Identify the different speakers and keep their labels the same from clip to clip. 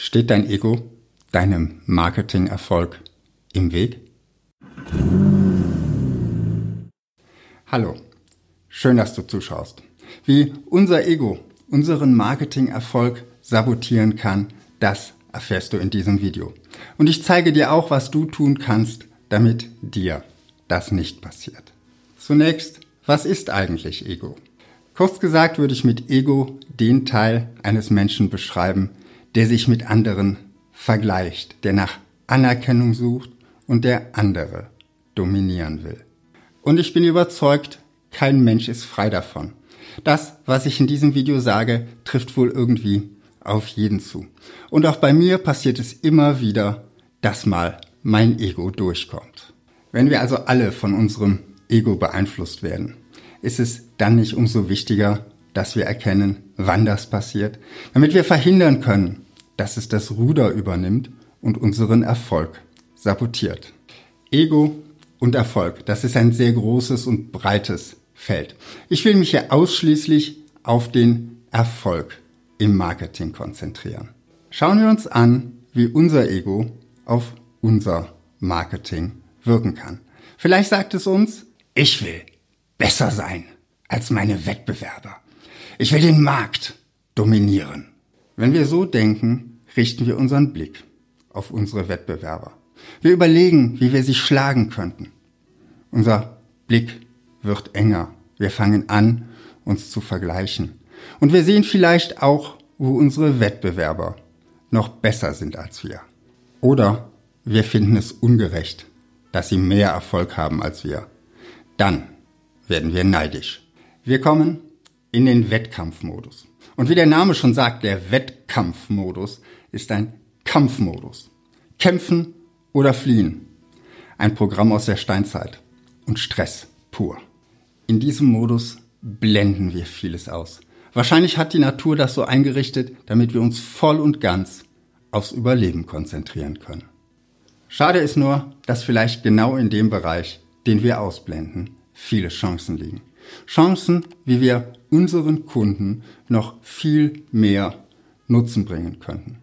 Speaker 1: Steht dein Ego deinem Marketingerfolg im Weg? Hallo, schön, dass du zuschaust. Wie unser Ego unseren Marketingerfolg sabotieren kann, das erfährst du in diesem Video. Und ich zeige dir auch, was du tun kannst, damit dir das nicht passiert. Zunächst, was ist eigentlich Ego? Kurz gesagt würde ich mit Ego den Teil eines Menschen beschreiben, der sich mit anderen vergleicht, der nach Anerkennung sucht und der andere dominieren will. Und ich bin überzeugt, kein Mensch ist frei davon. Das, was ich in diesem Video sage, trifft wohl irgendwie auf jeden zu. Und auch bei mir passiert es immer wieder, dass mal mein Ego durchkommt. Wenn wir also alle von unserem Ego beeinflusst werden, ist es dann nicht umso wichtiger, dass wir erkennen, wann das passiert, damit wir verhindern können, dass es das Ruder übernimmt und unseren Erfolg sabotiert. Ego und Erfolg, das ist ein sehr großes und breites Feld. Ich will mich hier ausschließlich auf den Erfolg im Marketing konzentrieren. Schauen wir uns an, wie unser Ego auf unser Marketing wirken kann. Vielleicht sagt es uns, ich will besser sein als meine Wettbewerber. Ich will den Markt dominieren. Wenn wir so denken, richten wir unseren Blick auf unsere Wettbewerber. Wir überlegen, wie wir sie schlagen könnten. Unser Blick wird enger. Wir fangen an, uns zu vergleichen. Und wir sehen vielleicht auch, wo unsere Wettbewerber noch besser sind als wir. Oder wir finden es ungerecht, dass sie mehr Erfolg haben als wir. Dann werden wir neidisch. Wir kommen in den Wettkampfmodus. Und wie der Name schon sagt, der Wettkampfmodus ist ein Kampfmodus. Kämpfen oder fliehen. Ein Programm aus der Steinzeit. Und Stress pur. In diesem Modus blenden wir vieles aus. Wahrscheinlich hat die Natur das so eingerichtet, damit wir uns voll und ganz aufs Überleben konzentrieren können. Schade ist nur, dass vielleicht genau in dem Bereich, den wir ausblenden, viele Chancen liegen. Chancen, wie wir unseren Kunden noch viel mehr Nutzen bringen könnten.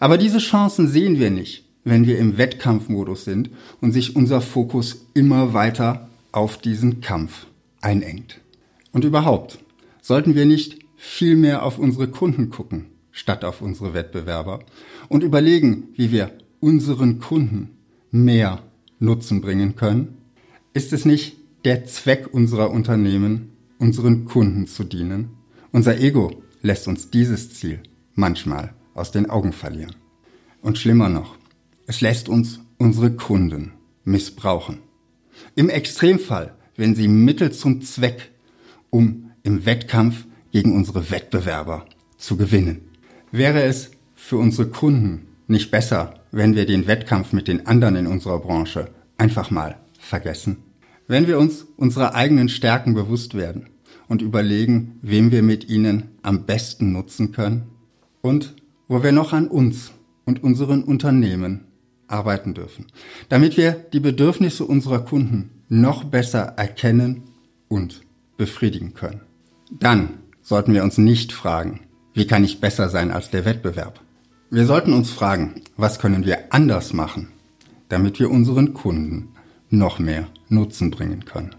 Speaker 1: Aber diese Chancen sehen wir nicht, wenn wir im Wettkampfmodus sind und sich unser Fokus immer weiter auf diesen Kampf einengt. Und überhaupt, sollten wir nicht viel mehr auf unsere Kunden gucken, statt auf unsere Wettbewerber und überlegen, wie wir unseren Kunden mehr Nutzen bringen können? Ist es nicht der Zweck unserer Unternehmen, unseren Kunden zu dienen? Unser Ego lässt uns dieses Ziel manchmal aus den Augen verlieren. Und schlimmer noch, es lässt uns unsere Kunden missbrauchen. Im Extremfall, wenn sie Mittel zum Zweck, um im Wettkampf gegen unsere Wettbewerber zu gewinnen. Wäre es für unsere Kunden nicht besser, wenn wir den Wettkampf mit den anderen in unserer Branche einfach mal vergessen? Wenn wir uns unserer eigenen Stärken bewusst werden und überlegen, wem wir mit ihnen am besten nutzen können und wo wir noch an uns und unseren Unternehmen arbeiten dürfen, damit wir die Bedürfnisse unserer Kunden noch besser erkennen und befriedigen können. Dann sollten wir uns nicht fragen, wie kann ich besser sein als der Wettbewerb? Wir sollten uns fragen, was können wir anders machen, damit wir unseren Kunden noch mehr Nutzen bringen können.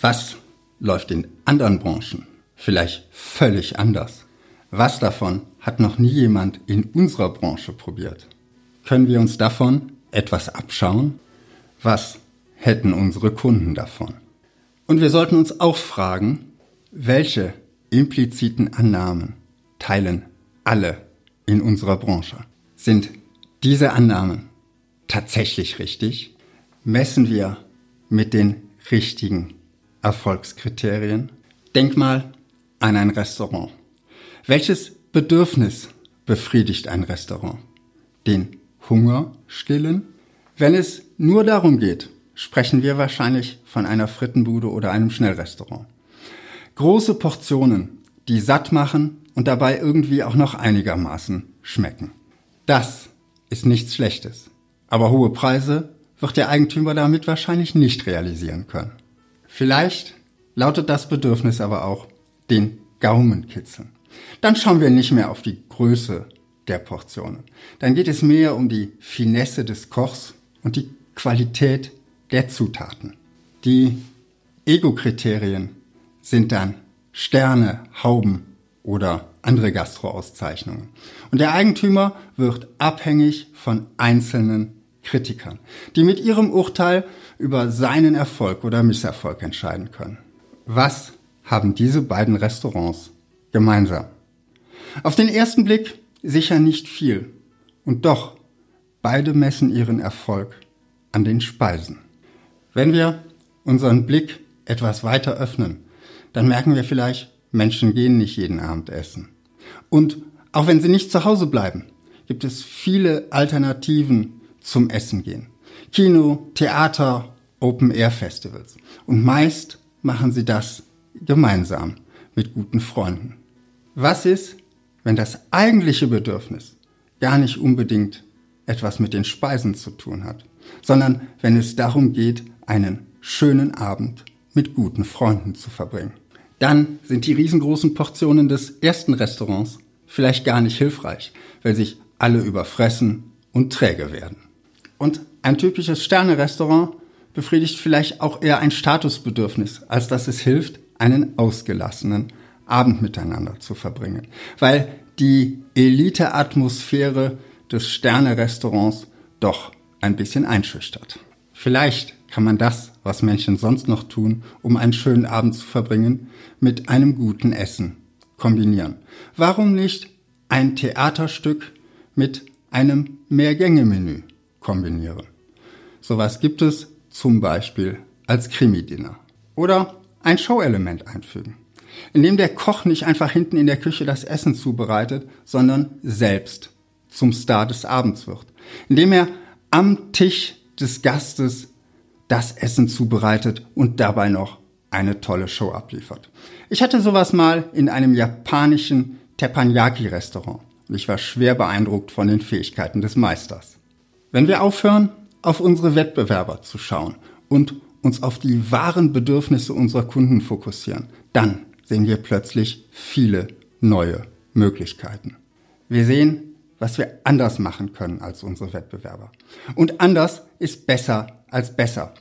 Speaker 1: Was läuft in anderen Branchen vielleicht völlig anders? Was davon hat noch nie jemand in unserer Branche probiert? Können wir uns davon etwas abschauen? Was hätten unsere Kunden davon? Und wir sollten uns auch fragen, welche impliziten Annahmen teilen alle in unserer Branche? Sind diese Annahmen tatsächlich richtig? Messen wir mit den richtigen Erfolgskriterien? Denk mal an ein Restaurant. Welches Bedürfnis befriedigt ein Restaurant? Den Hunger stillen? Wenn es nur darum geht, sprechen wir wahrscheinlich von einer Frittenbude oder einem Schnellrestaurant. Große Portionen, die satt machen und dabei irgendwie auch noch einigermaßen schmecken. Das ist nichts Schlechtes. Aber hohe Preise wird der Eigentümer damit wahrscheinlich nicht realisieren können. Vielleicht lautet das Bedürfnis aber auch den Gaumen kitzeln. Dann schauen wir nicht mehr auf die Größe der Portionen. Dann geht es mehr um die Finesse des Kochs und die Qualität der Zutaten. Die Ego-Kriterien sind dann Sterne, Hauben oder andere Gastroauszeichnungen. Und der Eigentümer wird abhängig von einzelnen Kritikern, die mit ihrem Urteil über seinen Erfolg oder Misserfolg entscheiden können. Was haben diese beiden Restaurants gemeinsam? Auf den ersten Blick sicher nicht viel. Und doch, beide messen ihren Erfolg an den Speisen. Wenn wir unseren Blick etwas weiter öffnen, dann merken wir vielleicht, Menschen gehen nicht jeden Abend essen. Und auch wenn sie nicht zu Hause bleiben, gibt es viele Alternativen zum Essen gehen. Kino, Theater, Open-Air-Festivals. Und meist machen sie das gemeinsam mit guten Freunden. Was ist, wenn das eigentliche Bedürfnis gar nicht unbedingt etwas mit den Speisen zu tun hat, sondern wenn es darum geht, einen schönen Abend mit guten Freunden zu verbringen. Dann sind die riesengroßen Portionen des ersten Restaurants vielleicht gar nicht hilfreich, weil sich alle überfressen und träge werden. Und ein typisches Sterne-Restaurant befriedigt vielleicht auch eher ein Statusbedürfnis, als dass es hilft, einen ausgelassenen Abend miteinander zu verbringen. Weil die Elite-Atmosphäre des Sterne-Restaurants doch ein bisschen einschüchtert. Vielleicht kann man das, was Menschen sonst noch tun, um einen schönen Abend zu verbringen, mit einem guten Essen kombinieren. Warum nicht ein Theaterstück mit einem Mehrgänge-Menü kombinieren? Sowas gibt es zum Beispiel als Krimi-Dinner. Oder ein Show-Element einfügen in dem der Koch nicht einfach hinten in der Küche das Essen zubereitet, sondern selbst zum Star des Abends wird, indem er am Tisch des Gastes das Essen zubereitet und dabei noch eine tolle Show abliefert. Ich hatte sowas mal in einem japanischen Teppanyaki-Restaurant und ich war schwer beeindruckt von den Fähigkeiten des Meisters. Wenn wir aufhören, auf unsere Wettbewerber zu schauen und uns auf die wahren Bedürfnisse unserer Kunden fokussieren, dann sehen wir plötzlich viele neue Möglichkeiten. Wir sehen, was wir anders machen können als unsere Wettbewerber. Und anders ist besser als besser,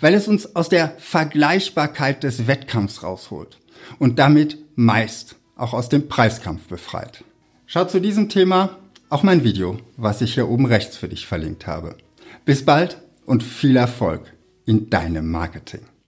Speaker 1: weil es uns aus der Vergleichbarkeit des Wettkampfs rausholt und damit meist auch aus dem Preiskampf befreit. Schau zu diesem Thema auch mein Video, was ich hier oben rechts für dich verlinkt habe. Bis bald und viel Erfolg in deinem Marketing.